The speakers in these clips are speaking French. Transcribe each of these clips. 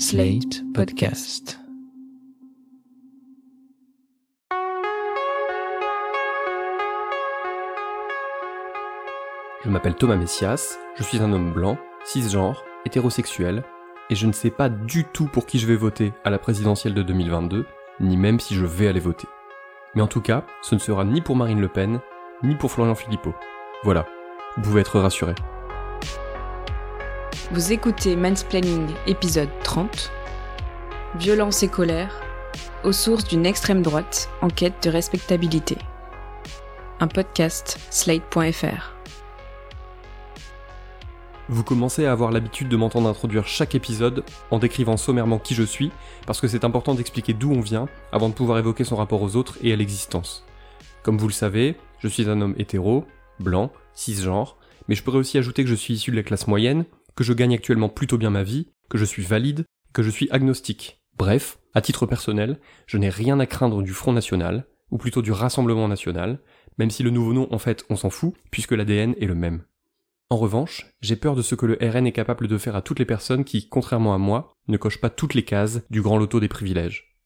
Slate Podcast. Je m'appelle Thomas Messias, je suis un homme blanc, cisgenre, hétérosexuel, et je ne sais pas du tout pour qui je vais voter à la présidentielle de 2022, ni même si je vais aller voter. Mais en tout cas, ce ne sera ni pour Marine Le Pen, ni pour Florian Philippot. Voilà, vous pouvez être rassurés. Vous écoutez Mansplaining épisode 30. Violence et colère, aux sources d'une extrême droite en quête de respectabilité. Un podcast slate.fr. Vous commencez à avoir l'habitude de m'entendre introduire chaque épisode en décrivant sommairement qui je suis, parce que c'est important d'expliquer d'où on vient avant de pouvoir évoquer son rapport aux autres et à l'existence. Comme vous le savez, je suis un homme hétéro, blanc, cisgenre, mais je pourrais aussi ajouter que je suis issu de la classe moyenne, que je gagne actuellement plutôt bien ma vie, que je suis valide, que je suis agnostique. Bref, à titre personnel, je n'ai rien à craindre du Front National, ou plutôt du Rassemblement National, même si le nouveau nom en fait on s'en fout, puisque l'ADN est le même. En revanche, j'ai peur de ce que le RN est capable de faire à toutes les personnes qui, contrairement à moi, ne cochent pas toutes les cases du grand loto des privilèges.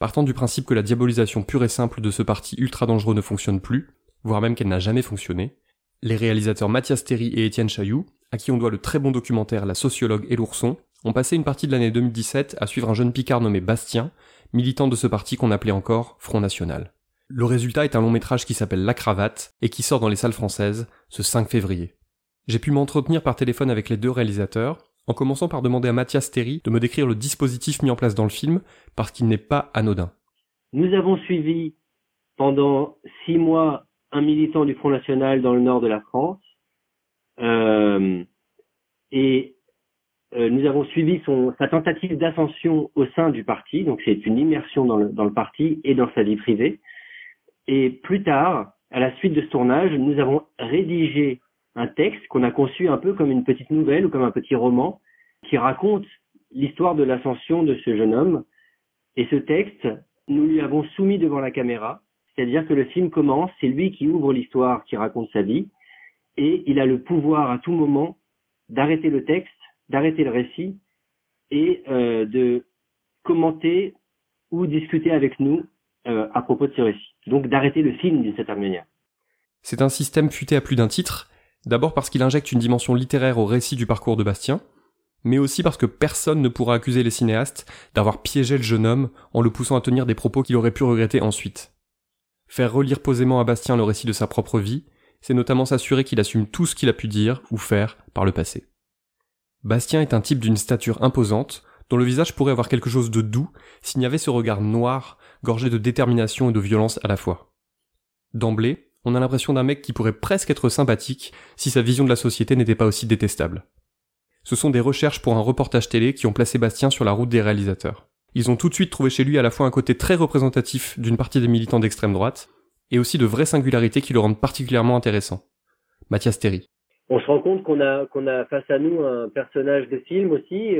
Partant du principe que la diabolisation pure et simple de ce parti ultra dangereux ne fonctionne plus, voire même qu'elle n'a jamais fonctionné, les réalisateurs Mathias Théry et Étienne Chailloux à qui on doit le très bon documentaire La sociologue et l'ourson, ont passé une partie de l'année 2017 à suivre un jeune Picard nommé Bastien, militant de ce parti qu'on appelait encore Front National. Le résultat est un long métrage qui s'appelle La Cravate et qui sort dans les salles françaises ce 5 février. J'ai pu m'entretenir par téléphone avec les deux réalisateurs, en commençant par demander à Mathias Théry de me décrire le dispositif mis en place dans le film, parce qu'il n'est pas anodin. Nous avons suivi pendant six mois un militant du Front National dans le nord de la France, euh, et euh, nous avons suivi son, sa tentative d'ascension au sein du parti, donc c'est une immersion dans le, dans le parti et dans sa vie privée. Et plus tard, à la suite de ce tournage, nous avons rédigé un texte qu'on a conçu un peu comme une petite nouvelle ou comme un petit roman qui raconte l'histoire de l'ascension de ce jeune homme. Et ce texte, nous lui avons soumis devant la caméra, c'est-à-dire que le film commence, c'est lui qui ouvre l'histoire, qui raconte sa vie, et il a le pouvoir à tout moment d'arrêter le texte, d'arrêter le récit et euh, de commenter ou discuter avec nous euh, à propos de ce récit. Donc d'arrêter le film d'une certaine manière. C'est un système futé à plus d'un titre, d'abord parce qu'il injecte une dimension littéraire au récit du parcours de Bastien, mais aussi parce que personne ne pourra accuser les cinéastes d'avoir piégé le jeune homme en le poussant à tenir des propos qu'il aurait pu regretter ensuite. Faire relire posément à Bastien le récit de sa propre vie, c'est notamment s'assurer qu'il assume tout ce qu'il a pu dire ou faire par le passé. Bastien est un type d'une stature imposante, dont le visage pourrait avoir quelque chose de doux s'il n'y avait ce regard noir, gorgé de détermination et de violence à la fois. D'emblée, on a l'impression d'un mec qui pourrait presque être sympathique si sa vision de la société n'était pas aussi détestable. Ce sont des recherches pour un reportage télé qui ont placé Bastien sur la route des réalisateurs. Ils ont tout de suite trouvé chez lui à la fois un côté très représentatif d'une partie des militants d'extrême droite, et aussi de vraies singularités qui le rendent particulièrement intéressant. Mathias Théry. On se rend compte qu'on a, qu'on a face à nous un personnage de film aussi,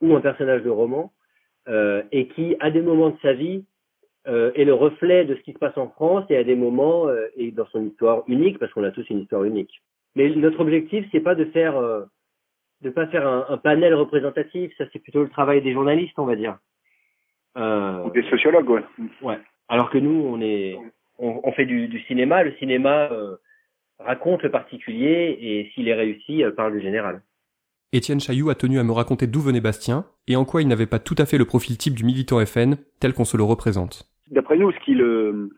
ou un personnage de roman, euh, et qui, à des moments de sa vie, euh, est le reflet de ce qui se passe en France et à des moments euh, et dans son histoire unique, parce qu'on a tous une histoire unique. Mais notre objectif, c'est pas de faire, euh, de pas faire un, un, panel représentatif. Ça, c'est plutôt le travail des journalistes, on va dire. Ou des sociologues, ouais. Ouais. Alors que nous, on est, on, on fait du, du, cinéma. Le cinéma euh, raconte le particulier et s'il est réussi, euh, parle du général. Étienne Chailloux a tenu à me raconter d'où venait Bastien et en quoi il n'avait pas tout à fait le profil type du militant FN tel qu'on se le représente. D'après nous, ce qui le,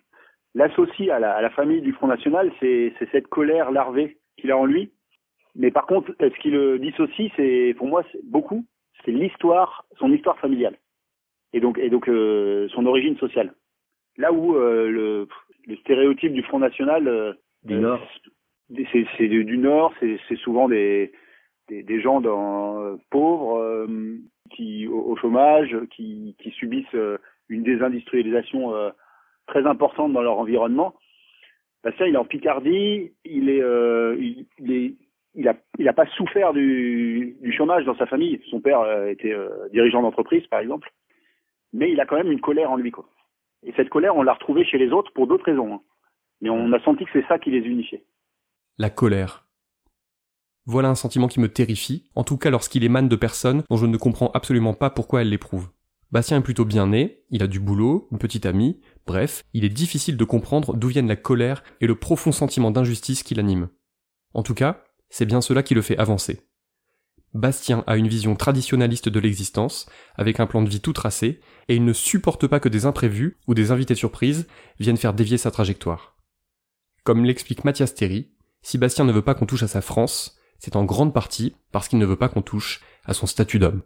l'associe à la, à la, famille du Front National, c'est, c'est cette colère larvée qu'il a en lui. Mais par contre, ce qui le dissocie, c'est pour moi c'est beaucoup, c'est l'histoire, son histoire familiale et donc et donc euh, son origine sociale. Là où euh, le, le stéréotype du Front National euh, du Nord, c'est, c'est du, Nord, c'est, souvent des, des, des gens dans, pauvres qui au, au, chômage, qui, qui subissent une désindustrialisation très importante dans leur environnement. Bastien, il est en Picardie, il est, euh, il, il, est, il a, il a pas souffert du, du chômage dans sa famille. Son père euh, était euh, dirigeant d'entreprise, par exemple, mais il a quand même une colère en lui, quoi. Et cette colère, on l'a retrouvée chez les autres pour d'autres raisons. Hein. Mais on a senti que c'est ça qui les unifiait. La colère. Voilà un sentiment qui me terrifie, en tout cas lorsqu'il émane de personnes dont je ne comprends absolument pas pourquoi elles l'éprouvent. Bastien est plutôt bien né, il a du boulot, une petite amie, bref, il est difficile de comprendre d'où viennent la colère et le profond sentiment d'injustice qui l'anime. En tout cas, c'est bien cela qui le fait avancer. Bastien a une vision traditionnaliste de l'existence, avec un plan de vie tout tracé, et il ne supporte pas que des imprévus ou des invités surprises viennent faire dévier sa trajectoire. Comme l'explique Mathias Théry, si Bastien ne veut pas qu'on touche à sa France, c'est en grande partie parce qu'il ne veut pas qu'on touche à son statut d'homme.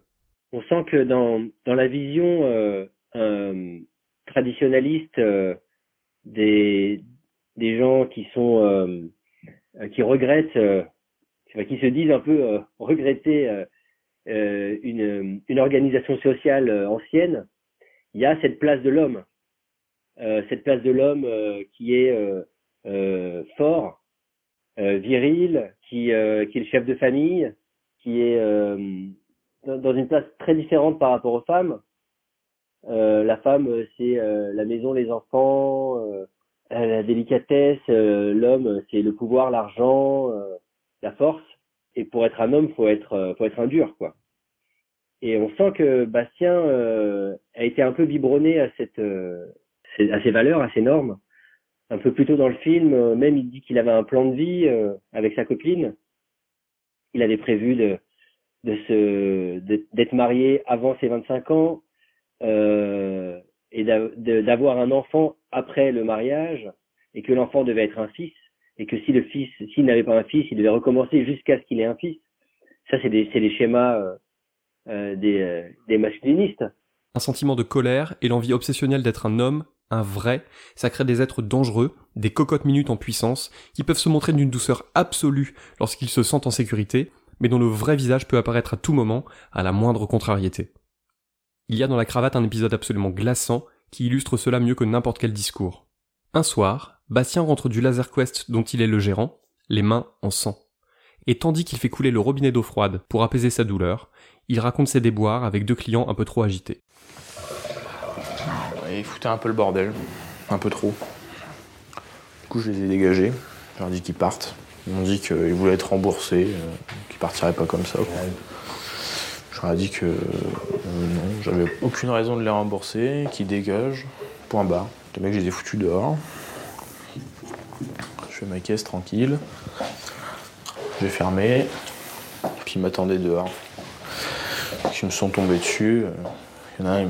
On sent que dans, la vision euh, euh, traditionnaliste euh, des, des gens qui sont qui regrettent qui se disent un peu euh, regretter euh, euh, une, une organisation sociale ancienne, il y a cette place de l'homme, cette place de l'homme qui est fort, viril, qui, qui est le chef de famille, qui est dans une place très différente par rapport aux femmes. Euh, la femme, c'est la maison, les enfants, la délicatesse. L'homme, c'est le pouvoir, l'argent, la force. Et pour être un homme, faut être, euh, faut être un dur, quoi. Et on sent que Bastien euh, a été un peu biberonné à cette, euh, à ces valeurs, à ces normes. Un peu plus tôt dans le film, même il dit qu'il avait un plan de vie avec sa copine. Il avait prévu de, de se, d'être marié avant ses 25 ans et d'avoir un enfant après le mariage et que l'enfant devait être un fils et que si le fils, s'il n'avait pas un fils, il devait recommencer jusqu'à ce qu'il ait un fils. Ça, c'est des, schémas euh, euh, des, euh, des masculinistes. Un sentiment de colère et l'envie obsessionnelle d'être un homme, un vrai, ça crée des êtres dangereux, des cocottes minutes en puissance, qui peuvent se montrer d'une douceur absolue lorsqu'ils se sentent en sécurité, mais dont le vrai visage peut apparaître à tout moment, à la moindre contrariété. Il y a dans la cravate un épisode absolument glaçant qui illustre cela mieux que n'importe quel discours. Un soir, Bastien rentre du Laser Quest dont il est le gérant, les mains en sang. Et tandis qu'il fait couler le robinet d'eau froide pour apaiser sa douleur, il raconte ses déboires avec deux clients un peu trop agités. Il foutait un peu le bordel, un peu trop. Du coup, je les ai dégagés. Je leur ai dit qu'ils partent. Ils m'ont dit qu'ils voulaient être remboursés, euh, qu'ils partiraient pas comme ça. Je leur ai dit que euh, non, j'avais aucune raison de les rembourser, qu'ils dégagent. Point barre. Les mecs, je les ai foutus dehors. Je fais ma caisse tranquille. J'ai fermé. Puis ils m'attendaient dehors. Ils me sont tombés dessus. Il y en a un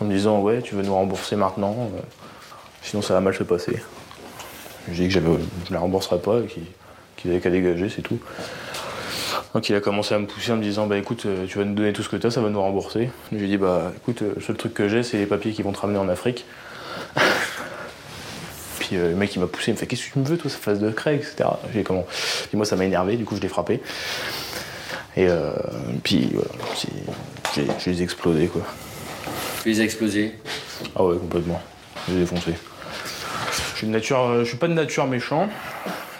en me disant Ouais, tu veux nous rembourser maintenant Sinon, ça va mal se passer. J'ai dit que je ne les rembourserais pas et qu'ils avaient qu'à dégager, c'est tout. Donc il a commencé à me pousser en me disant bah écoute tu vas nous donner tout ce que tu as, ça va nous rembourser. J'ai dit bah écoute le seul truc que j'ai c'est les papiers qui vont te ramener en Afrique. Euh, le mec il m'a poussé, il me fait qu'est-ce que tu me veux toi, ça fasse de craie, etc. J'ai comment Puis moi ça m'a énervé, du coup je l'ai frappé. Et euh, puis voilà, j'ai les explosé quoi. Tu les as explosés? Ah ouais complètement. J'ai défoncé. Je suis, de nature, euh, je suis pas de nature méchant,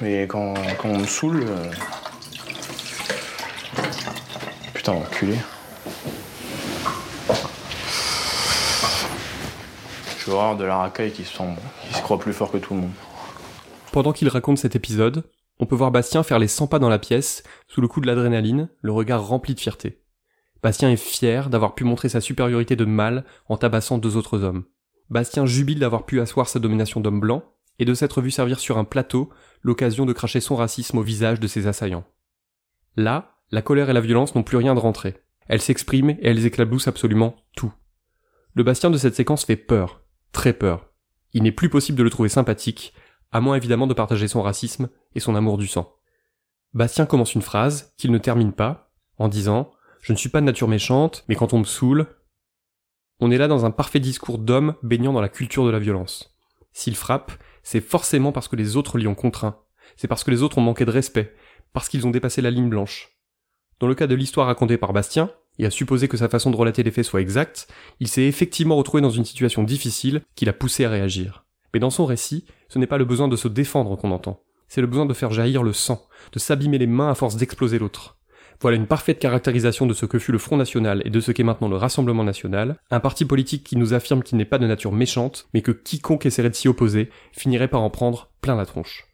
mais quand, quand on me saoule. Putain enculé. De la racaille qui se, qui se croit plus fort que tout le monde. Pendant qu'il raconte cet épisode, on peut voir Bastien faire les 100 pas dans la pièce, sous le coup de l'adrénaline, le regard rempli de fierté. Bastien est fier d'avoir pu montrer sa supériorité de mâle en tabassant deux autres hommes. Bastien jubile d'avoir pu asseoir sa domination d'homme blanc, et de s'être vu servir sur un plateau l'occasion de cracher son racisme au visage de ses assaillants. Là, la colère et la violence n'ont plus rien de rentré. Elles s'expriment et elles éclaboussent absolument tout. Le Bastien de cette séquence fait peur, très peur. Il n'est plus possible de le trouver sympathique, à moins évidemment de partager son racisme et son amour du sang. Bastien commence une phrase, qu'il ne termine pas, en disant Je ne suis pas de nature méchante, mais quand on me saoule. On est là dans un parfait discours d'homme baignant dans la culture de la violence. S'il frappe, c'est forcément parce que les autres l'y ont contraint. C'est parce que les autres ont manqué de respect, parce qu'ils ont dépassé la ligne blanche. Dans le cas de l'histoire racontée par Bastien, et à supposer que sa façon de relater les faits soit exacte, il s'est effectivement retrouvé dans une situation difficile qui l'a poussé à réagir. Mais dans son récit, ce n'est pas le besoin de se défendre qu'on entend, c'est le besoin de faire jaillir le sang, de s'abîmer les mains à force d'exploser l'autre. Voilà une parfaite caractérisation de ce que fut le Front National et de ce qu'est maintenant le Rassemblement National, un parti politique qui nous affirme qu'il n'est pas de nature méchante, mais que quiconque essaierait de s'y opposer finirait par en prendre plein la tronche.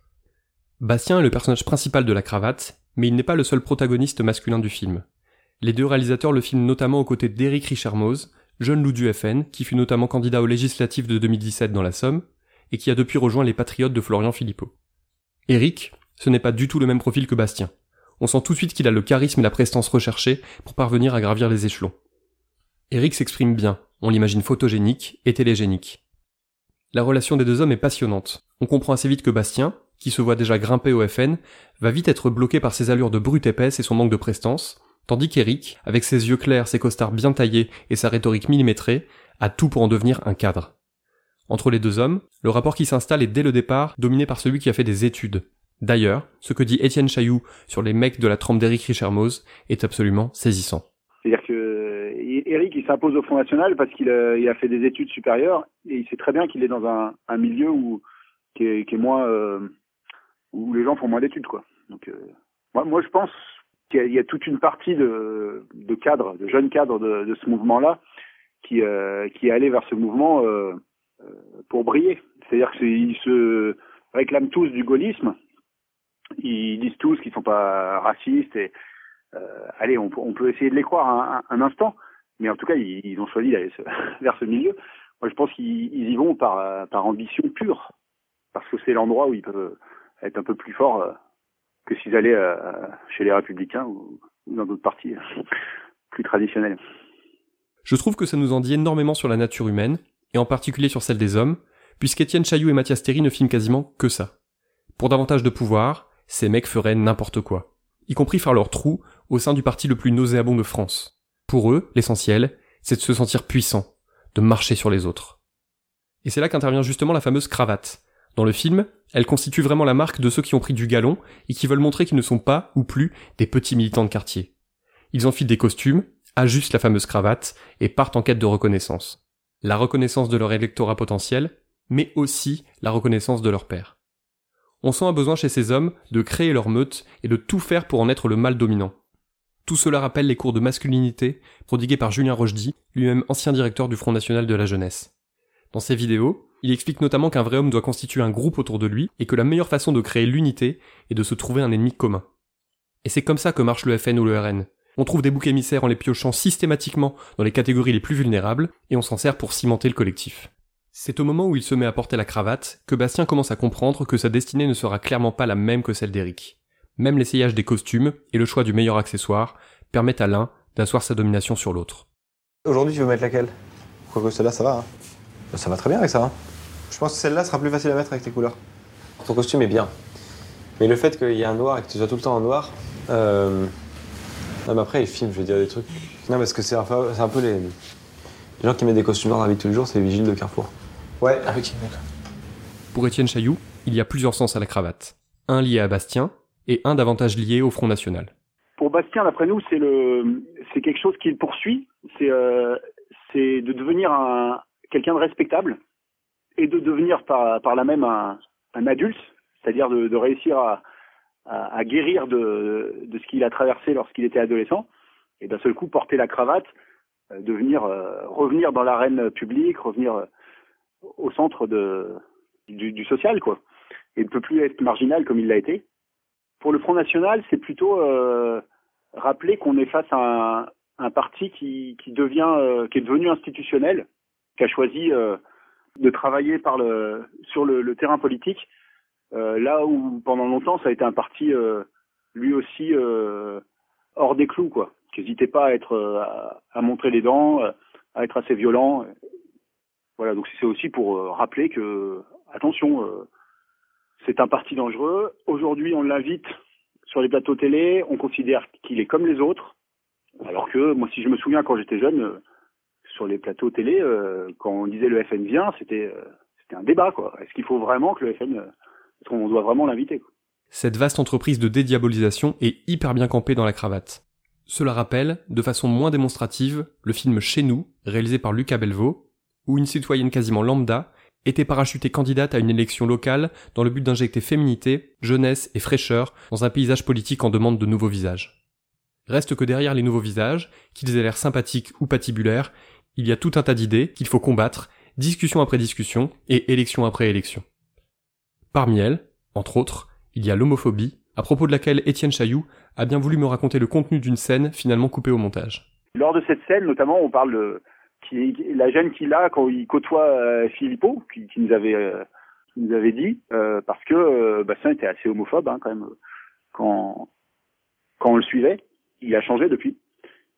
Bastien est le personnage principal de la cravate, Mais il n'est pas le seul protagoniste masculin du film. Les deux réalisateurs le filment notamment aux côtés d'Éric Richermoz, jeune loup du FN, qui fut notamment candidat aux législatives de 2017 dans la Somme, et qui a depuis rejoint les Patriotes de Florian Philippot. Éric, ce n'est pas du tout le même profil que Bastien. On sent tout de suite qu'il a le charisme et la prestance recherchés pour parvenir à gravir les échelons. Éric s'exprime bien, on l'imagine photogénique et télégénique. La relation des deux hommes est passionnante. On comprend assez vite que Bastien, qui se voit déjà grimper au FN, va vite être bloqué par ses allures de brute épaisse et son manque de prestance, tandis qu'Eric, avec ses yeux clairs, ses costards bien taillés et sa rhétorique millimétrée, a tout pour en devenir un cadre. Entre les deux hommes, le rapport qui s'installe est dès le départ dominé par celui qui a fait des études. D'ailleurs, ce que dit Étienne Chailloux sur les mecs de la trempe d'Éric Richermoz est absolument saisissant. C'est-à-dire que Eric, il s'impose au Front National parce qu'il a, il a, fait des études supérieures et il sait très bien qu'il est dans un, un milieu où qui est, qui est moins euh, où les gens font moins d'études quoi. Donc euh, moi, moi je pense qu'il y, a toute une partie de, de cadres, de jeunes cadres de, de ce mouvement-là qui euh, qui est allé vers ce mouvement euh, euh pour briller. C'est-à-dire qu'ils se réclament tous du gaullisme. Ils disent tous qu'ils sont pas racistes et euh, allez, on, on, peut essayer de les croire un, un, instant, mais en tout cas, ils, ils ont choisi d'aller vers ce milieu. Moi, je pense qu'ils y vont par, par ambition pure, parce que c'est l'endroit où ils peuvent être un peu plus forts euh, que s'ils allaient euh, chez les républicains ou, dans d'autres partis euh, plus traditionnels. Je trouve que ça nous en dit énormément sur la nature humaine, et en particulier sur celle des hommes, puisqu'Étienne Chailloux et Mathias Théry ne filment quasiment que ça. Pour davantage de pouvoir, ces mecs feraient n'importe quoi, y compris faire leur trou au sein du parti le plus nauséabond de France. Pour eux, l'essentiel, c'est de se sentir puissant, de marcher sur les autres. Et c'est là qu'intervient justement la fameuse cravate. Dans le film, elle constitue vraiment la marque de ceux qui ont pris du galon et qui veulent montrer qu'ils ne sont pas, ou plus, des petits militants de quartier. Ils enfilent des costumes, ajustent la fameuse cravate et partent en quête de reconnaissance. La reconnaissance de leur électorat potentiel, mais aussi la reconnaissance de leur père. On sent un besoin chez ces hommes de créer leur meute et de tout faire pour en être le mal dominant. Tout cela rappelle les cours de masculinité prodigués par Julien Rochdy, lui-même ancien directeur du Front National de la Jeunesse. Dans ses vidéos, il explique notamment qu'un vrai homme doit constituer un groupe autour de lui et que la meilleure façon de créer l'unité est de se trouver un ennemi commun. Et c'est comme ça que marche le FN ou le RN. On trouve des boucs émissaires en les piochant systématiquement dans les catégories les plus vulnérables et on s'en sert pour cimenter le collectif. C'est au moment où il se met à porter la cravate que Bastien commence à comprendre que sa destinée ne sera clairement pas la même que celle d'Eric. Même l'essayage des costumes et le choix du meilleur accessoire permettent à l'un d'asseoir sa domination sur l'autre. Aujourd'hui, tu veux mettre laquelle? Quoique celle-là, ça va. Hein. Ça va très bien avec ça. Hein. Je pense que celle-là sera plus facile à mettre avec tes couleurs. Ton costume est bien. Mais le fait qu'il y ait un noir et que tu sois tout le temps en noir. Euh... Non, mais après, les films, je veux dire des trucs. Non, parce que c'est un, un, peu les... les gens qui mettent des costumes noirs dans la vie de tous les jours, c'est les vigiles de Carrefour. Ouais, ah, ok, d'accord. Pour Étienne Chailloux, il y a plusieurs sens à la cravate. Un lié à Bastien et un davantage lié au Front National. Pour Bastien, d'après nous, c'est le, c'est quelque chose qu'il poursuit. C'est, euh, c'est de devenir un quelqu'un de respectable et de devenir par, par là même un, un adulte, c'est-à-dire de, de réussir à, à, à, guérir de, de ce qu'il a traversé lorsqu'il était adolescent, et d'un seul coup porter la cravate, euh, devenir euh, revenir dans l'arène publique, revenir euh, au centre de, du, du, social, quoi. Et ne peut plus être marginal comme il l'a été. Pour le Front National, c'est plutôt rappeler qu'on est face à un, un parti qui, qui devient, qui est devenu institutionnel, qui a choisi euh, de travailler par le, sur le, le terrain politique, euh, là où pendant longtemps ça a été un parti euh, lui aussi hors des clous, quoi. Qui n'hésitait pas à être à, à, montrer les dents, à être assez violent. Voilà, donc c'est aussi pour rappeler que attention, c'est un parti dangereux. Aujourd'hui, on l'invite sur les plateaux télé, on considère qu'il est comme les autres, alors que moi, si je me souviens quand j'étais jeune sur les plateaux télé, euh, quand on disait le FN vient, c'était euh, c'était un débat quoi. Est-ce qu'il faut vraiment que le FN, euh, est-ce qu'on doit vraiment l'inviter Cette vaste entreprise de dédiabolisation est hyper bien campée dans la cravate. Cela rappelle, de façon moins démonstrative, le film Chez nous, réalisé par Lucas Belvaux, où une citoyenne quasiment lambda était parachutée candidate à une élection locale dans le but d'injecter féminité, jeunesse et fraîcheur dans un paysage politique en demande de nouveaux visages. Reste que derrière les nouveaux visages, qu'ils aient l'air sympathiques ou patibulaires, il y a tout un tas d'idées qu'il faut combattre, discussion après discussion et élection après élection. Parmi elles, entre autres, il y a l'homophobie à propos de laquelle Étienne Chailloux a bien voulu me raconter le contenu d'une scène finalement coupée au montage. Lors de cette scène, notamment, on parle de qui, la gêne qu'il a quand il côtoie euh, Philippot, qui, qui nous avait euh, nous avait dit, euh, parce que euh, Bastien était assez homophobe hein, quand même quand on le suivait. Il a changé depuis.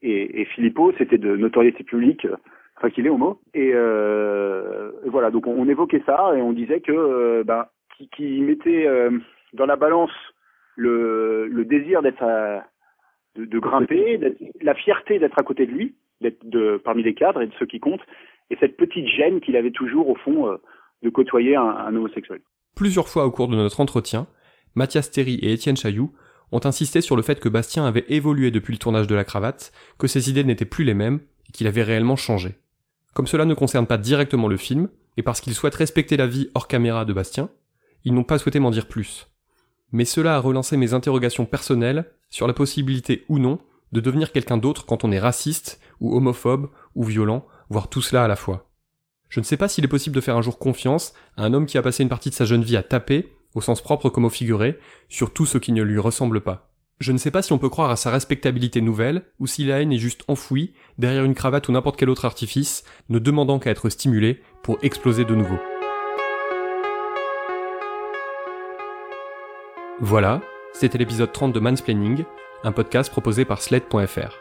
Et, et Philippot, c'était de notoriété publique, euh, enfin qu'il est homo. Et, euh, et voilà, donc on, on, évoquait ça et on disait que euh, bah, qui, qui mettait dans la balance le, le désir d'être de, de, grimper, la fierté d'être à côté de lui, d'être de, parmi les cadres et de ceux qui comptent, et cette petite gêne qu'il avait toujours au fond euh, de côtoyer un, un, homosexuel. Plusieurs fois au cours de notre entretien, Mathias Théry et Étienne Chailloux ont insisté sur le fait que Bastien avait évolué depuis le tournage de la cravate, que ses idées n'étaient plus les mêmes et qu'il avait réellement changé. Comme cela ne concerne pas directement le film, et parce qu'ils souhaitent respecter la vie hors caméra de Bastien, ils n'ont pas souhaité m'en dire plus. Mais cela a relancé mes interrogations personnelles sur la possibilité ou non de devenir quelqu'un d'autre quand on est raciste, ou homophobe, ou violent, voire tout cela à la fois. Je ne sais pas s'il est possible de faire un jour confiance à un homme qui a passé une partie de sa jeune vie à taper, au sens propre comme au figuré, sur tout ce qui ne lui ressemble pas. Je ne sais pas si on peut croire à sa respectabilité nouvelle, ou si la haine est juste enfouie derrière une cravate ou n'importe quel autre artifice, ne demandant qu'à être stimulée pour exploser de nouveau. Voilà, c'était l'épisode 30 de Mansplaining, un podcast proposé par Sled.fr.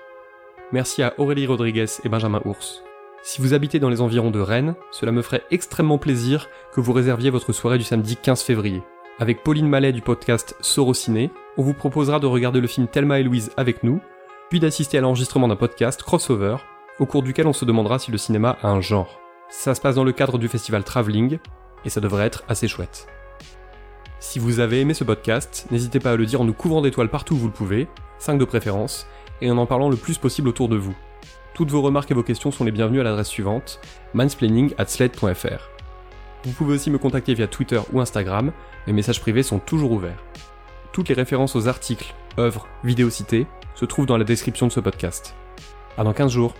Merci à Aurélie Rodriguez et Benjamin Ours. Si vous habitez dans les environs de Rennes, cela me ferait extrêmement plaisir que vous réserviez votre soirée du samedi 15 février. Avec Pauline Mallet du podcast Sorociné, on vous proposera de regarder le film Thelma et Louise avec nous, puis d'assister à l'enregistrement d'un podcast crossover, au cours duquel on se demandera si le cinéma a un genre. Ça se passe dans le cadre du festival Travelling, et ça devrait être assez chouette. Si vous avez aimé ce podcast, n'hésitez pas à le dire en nous couvrant d'étoiles partout où vous le pouvez, 5 de préférence, et en en parlant le plus possible autour de vous. Toutes vos remarques et vos questions sont les bienvenues à l'adresse suivante, mansplaining at sled.fr. Vous pouvez aussi me contacter via Twitter ou Instagram, mes messages privés sont toujours ouverts. Toutes les références aux articles, œuvres, vidéos citées se trouvent dans la description de ce podcast. À dans 15 jours